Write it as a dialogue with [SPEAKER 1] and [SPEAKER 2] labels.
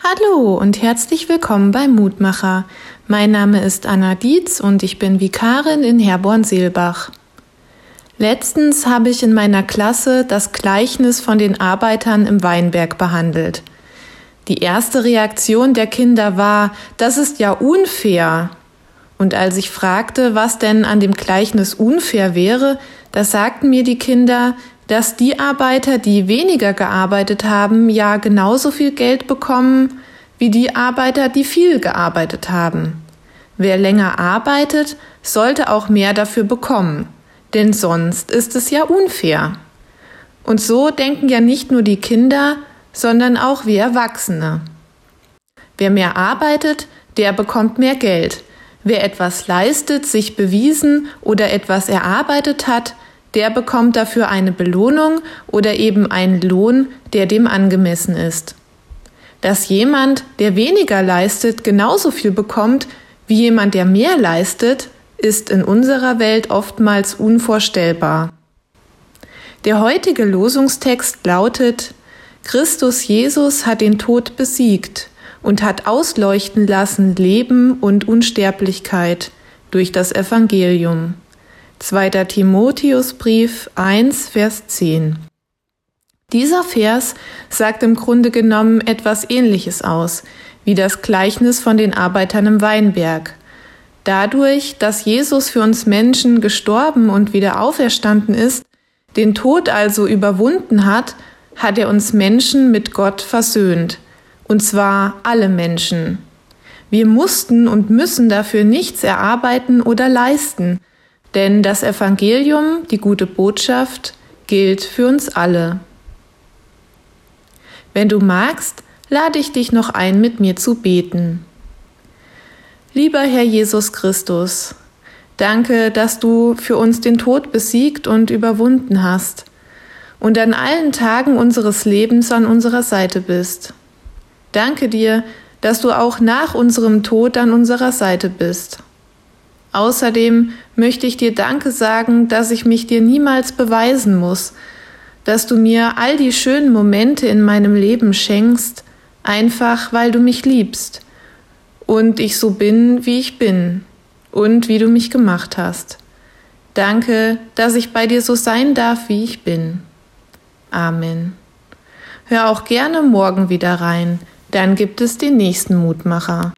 [SPEAKER 1] Hallo und herzlich willkommen bei Mutmacher. Mein Name ist Anna Dietz und ich bin Vikarin in Herborn-Seelbach. Letztens habe ich in meiner Klasse das Gleichnis von den Arbeitern im Weinberg behandelt. Die erste Reaktion der Kinder war, das ist ja unfair. Und als ich fragte, was denn an dem Gleichnis unfair wäre, da sagten mir die Kinder, dass die Arbeiter, die weniger gearbeitet haben, ja genauso viel Geld bekommen wie die Arbeiter, die viel gearbeitet haben. Wer länger arbeitet, sollte auch mehr dafür bekommen, denn sonst ist es ja unfair. Und so denken ja nicht nur die Kinder, sondern auch wir Erwachsene. Wer mehr arbeitet, der bekommt mehr Geld. Wer etwas leistet, sich bewiesen oder etwas erarbeitet hat, der bekommt dafür eine Belohnung oder eben einen Lohn, der dem angemessen ist. Dass jemand, der weniger leistet, genauso viel bekommt wie jemand, der mehr leistet, ist in unserer Welt oftmals unvorstellbar. Der heutige Losungstext lautet Christus Jesus hat den Tod besiegt und hat ausleuchten lassen Leben und Unsterblichkeit durch das Evangelium. 2. Timotheusbrief 1, Vers 10. Dieser Vers sagt im Grunde genommen etwas Ähnliches aus, wie das Gleichnis von den Arbeitern im Weinberg. Dadurch, dass Jesus für uns Menschen gestorben und wieder auferstanden ist, den Tod also überwunden hat, hat er uns Menschen mit Gott versöhnt. Und zwar alle Menschen. Wir mussten und müssen dafür nichts erarbeiten oder leisten, denn das Evangelium, die gute Botschaft, gilt für uns alle. Wenn du magst, lade ich dich noch ein, mit mir zu beten. Lieber Herr Jesus Christus, danke, dass du für uns den Tod besiegt und überwunden hast und an allen Tagen unseres Lebens an unserer Seite bist. Danke dir, dass du auch nach unserem Tod an unserer Seite bist. Außerdem möchte ich dir Danke sagen, dass ich mich dir niemals beweisen muss, dass du mir all die schönen Momente in meinem Leben schenkst, einfach weil du mich liebst und ich so bin, wie ich bin und wie du mich gemacht hast. Danke, dass ich bei dir so sein darf, wie ich bin. Amen. Hör auch gerne morgen wieder rein, dann gibt es den nächsten Mutmacher.